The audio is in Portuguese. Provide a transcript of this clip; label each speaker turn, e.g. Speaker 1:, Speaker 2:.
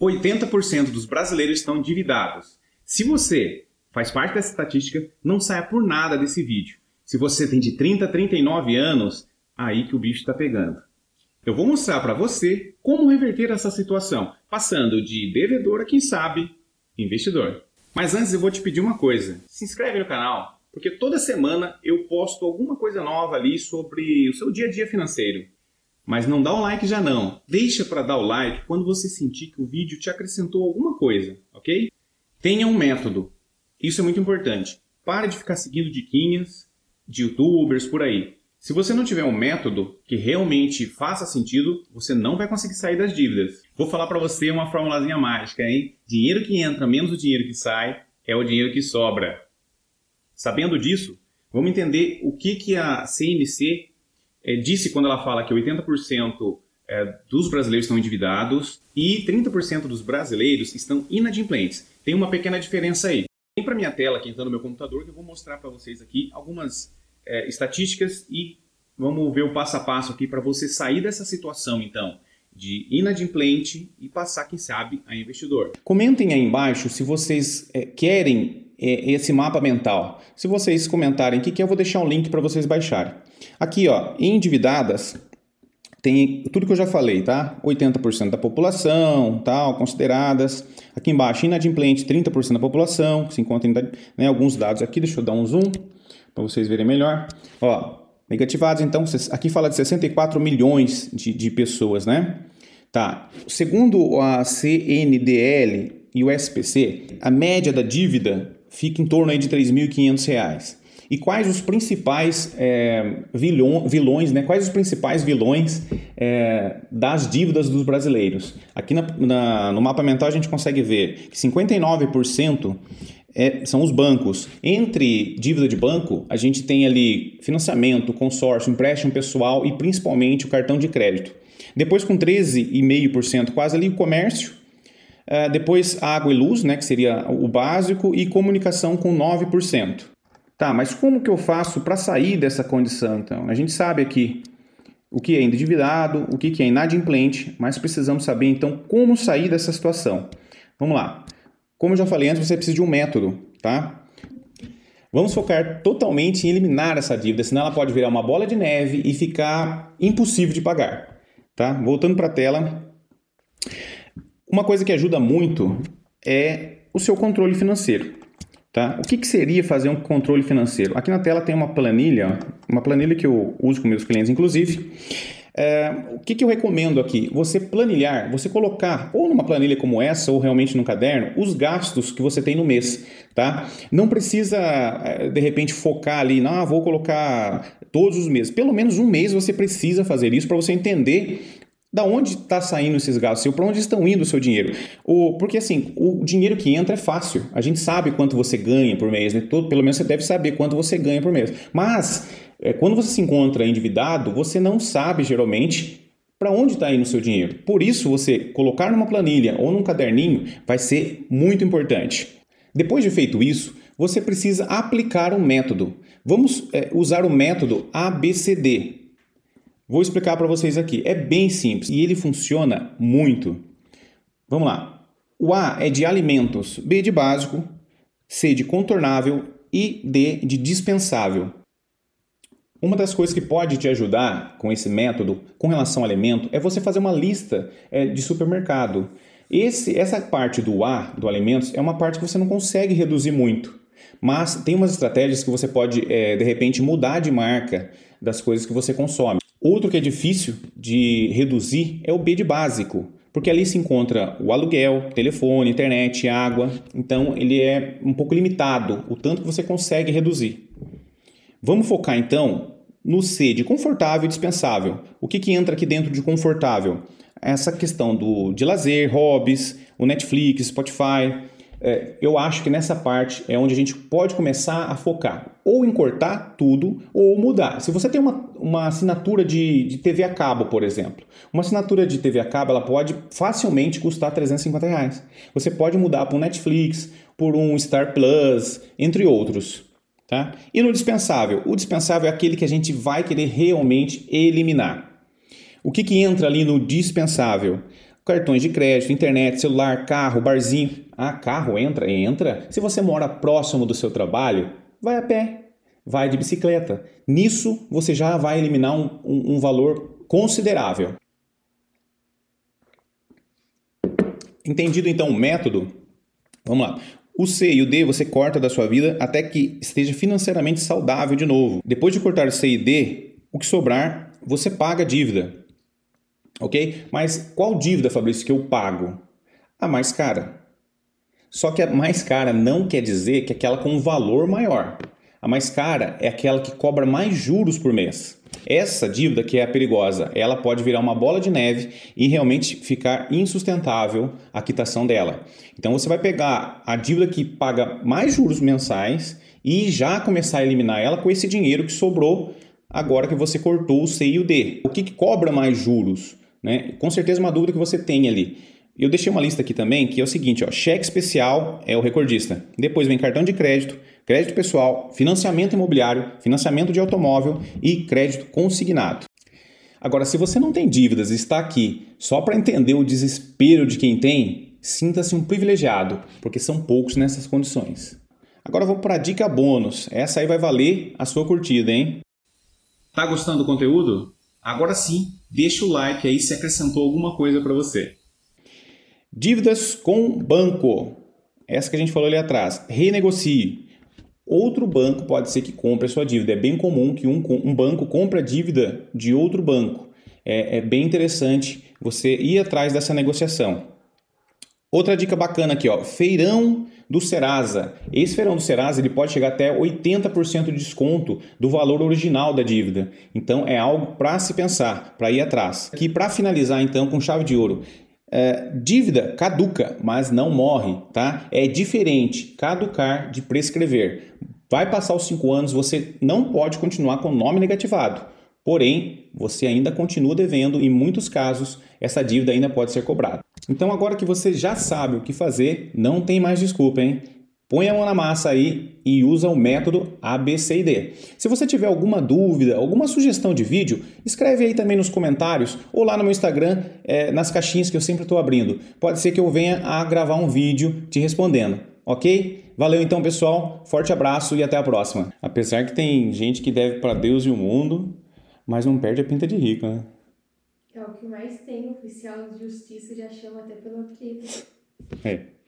Speaker 1: 80% dos brasileiros estão endividados. Se você faz parte dessa estatística, não saia por nada desse vídeo. Se você tem de 30 a 39 anos, aí que o bicho está pegando. Eu vou mostrar para você como reverter essa situação, passando de devedor a quem sabe investidor. Mas antes eu vou te pedir uma coisa: se inscreve no canal, porque toda semana eu posto alguma coisa nova ali sobre o seu dia a dia financeiro. Mas não dá o like já não. Deixa para dar o like quando você sentir que o vídeo te acrescentou alguma coisa, ok? Tenha um método. Isso é muito importante. Pare de ficar seguindo diquinhas de youtubers por aí. Se você não tiver um método que realmente faça sentido, você não vai conseguir sair das dívidas. Vou falar para você uma formulazinha mágica, hein? Dinheiro que entra menos o dinheiro que sai é o dinheiro que sobra. Sabendo disso, vamos entender o que, que a CNC é, disse quando ela fala que 80% é, dos brasileiros estão endividados e 30% dos brasileiros estão inadimplentes. Tem uma pequena diferença aí. Vem para minha tela aqui, então, no meu computador, que eu vou mostrar para vocês aqui algumas é, estatísticas e vamos ver o passo a passo aqui para você sair dessa situação, então, de inadimplente e passar, quem sabe, a investidor. Comentem aí embaixo se vocês é, querem esse mapa mental. Se vocês comentarem o que, que eu vou deixar um link para vocês baixarem. Aqui, ó, endividadas, tem tudo que eu já falei, tá? 80% da população, tal, consideradas. Aqui embaixo, inadimplente, 30% da população, se encontra né, alguns dados aqui, deixa eu dar um zoom para vocês verem melhor. Ó, negativados, então, aqui fala de 64 milhões de, de pessoas, né? Tá. Segundo a CNDL e o SPC, a média da dívida fica em torno aí de R$ 3.500. E quais os principais é, vilões, né? Quais os principais vilões é, das dívidas dos brasileiros? Aqui na, na, no mapa mental a gente consegue ver que 59% é, são os bancos. Entre dívida de banco, a gente tem ali financiamento, consórcio, empréstimo pessoal e principalmente o cartão de crédito. Depois, com 13,5%, quase ali o comércio, Uh, depois, água e luz, né, que seria o básico, e comunicação com 9%. Tá, mas como que eu faço para sair dessa condição, então? A gente sabe aqui o que é endividado, o que é inadimplente, mas precisamos saber, então, como sair dessa situação. Vamos lá. Como eu já falei antes, você precisa de um método, tá? Vamos focar totalmente em eliminar essa dívida, senão ela pode virar uma bola de neve e ficar impossível de pagar, tá? Voltando para a tela. Uma coisa que ajuda muito é o seu controle financeiro. Tá? O que, que, seria fazer um controle financeiro? Aqui na tela tem uma planilha, uma planilha que eu uso com meus clientes, inclusive. É, o que, que, eu recomendo aqui? Você planilhar, você colocar ou numa planilha como essa ou realmente no caderno os gastos que você tem no mês, tá? Não precisa é, de repente focar ali, não, ah, vou colocar todos os meses. Pelo menos um mês você precisa fazer isso para você entender da onde está saindo esses gastos? Para onde estão indo o seu dinheiro? O, porque assim, o dinheiro que entra é fácil. A gente sabe quanto você ganha por mês, né? Todo, pelo menos você deve saber quanto você ganha por mês. Mas é, quando você se encontra endividado, você não sabe geralmente para onde está indo o seu dinheiro. Por isso, você colocar numa planilha ou num caderninho vai ser muito importante. Depois de feito isso, você precisa aplicar um método. Vamos é, usar o método ABCD. Vou explicar para vocês aqui. É bem simples e ele funciona muito. Vamos lá. O A é de alimentos, B de básico, C de contornável e D de dispensável. Uma das coisas que pode te ajudar com esse método, com relação ao alimento, é você fazer uma lista é, de supermercado. Esse, essa parte do A, do alimentos, é uma parte que você não consegue reduzir muito. Mas tem umas estratégias que você pode, é, de repente, mudar de marca das coisas que você consome. Outro que é difícil de reduzir é o B de básico, porque ali se encontra o aluguel, telefone, internet, água, então ele é um pouco limitado, o tanto que você consegue reduzir. Vamos focar então no C de confortável e dispensável. O que, que entra aqui dentro de confortável? Essa questão do, de lazer, hobbies, o Netflix, Spotify, é, eu acho que nessa parte é onde a gente pode começar a focar, ou em cortar tudo, ou mudar. Se você tem uma, uma assinatura de, de TV a cabo, por exemplo, uma assinatura de TV a cabo ela pode facilmente custar 350 reais. Você pode mudar para um Netflix, por um Star Plus, entre outros. Tá? E no dispensável? O dispensável é aquele que a gente vai querer realmente eliminar. O que, que entra ali no dispensável? Cartões de crédito, internet, celular, carro, barzinho. Ah, carro entra? Entra. Se você mora próximo do seu trabalho, vai a pé, vai de bicicleta. Nisso você já vai eliminar um, um, um valor considerável. Entendido então o método? Vamos lá. O C e o D você corta da sua vida até que esteja financeiramente saudável de novo. Depois de cortar C e D, o que sobrar, você paga a dívida. Ok? Mas qual dívida, Fabrício, que eu pago? A mais cara. Só que a mais cara não quer dizer que é aquela com valor maior. A mais cara é aquela que cobra mais juros por mês. Essa dívida que é a perigosa, ela pode virar uma bola de neve e realmente ficar insustentável a quitação dela. Então você vai pegar a dívida que paga mais juros mensais e já começar a eliminar ela com esse dinheiro que sobrou agora que você cortou o C e o D. O que, que cobra mais juros? Né? Com certeza uma dúvida que você tem ali. Eu deixei uma lista aqui também que é o seguinte: ó, cheque especial é o recordista. Depois vem cartão de crédito, crédito pessoal, financiamento imobiliário, financiamento de automóvel e crédito consignado. Agora, se você não tem dívidas e está aqui só para entender o desespero de quem tem, sinta-se um privilegiado, porque são poucos nessas condições. Agora vamos para a dica bônus. Essa aí vai valer a sua curtida, hein? Tá gostando do conteúdo? Agora sim, deixa o like aí se acrescentou alguma coisa para você. Dívidas com banco. Essa que a gente falou ali atrás. Renegocie. Outro banco pode ser que compre a sua dívida. É bem comum que um, um banco compre a dívida de outro banco. É, é bem interessante você ir atrás dessa negociação. Outra dica bacana aqui, ó, feirão do Serasa. Esse feirão do Serasa ele pode chegar até 80% de desconto do valor original da dívida. Então é algo para se pensar, para ir atrás. Aqui para finalizar então com chave de ouro, é, dívida caduca, mas não morre, tá? É diferente caducar de prescrever. Vai passar os cinco anos, você não pode continuar com o nome negativado. Porém, você ainda continua devendo, em muitos casos, essa dívida ainda pode ser cobrada. Então, agora que você já sabe o que fazer, não tem mais desculpa, hein? Põe a mão na massa aí e usa o método ABCD. Se você tiver alguma dúvida, alguma sugestão de vídeo, escreve aí também nos comentários ou lá no meu Instagram, é, nas caixinhas que eu sempre estou abrindo. Pode ser que eu venha a gravar um vídeo te respondendo, ok? Valeu então, pessoal. Forte abraço e até a próxima. Apesar que tem gente que deve para Deus e o mundo, mas não perde a pinta de rico, né?
Speaker 2: Que mais tem, oficial de justiça já chama até pelo apelido.
Speaker 1: É.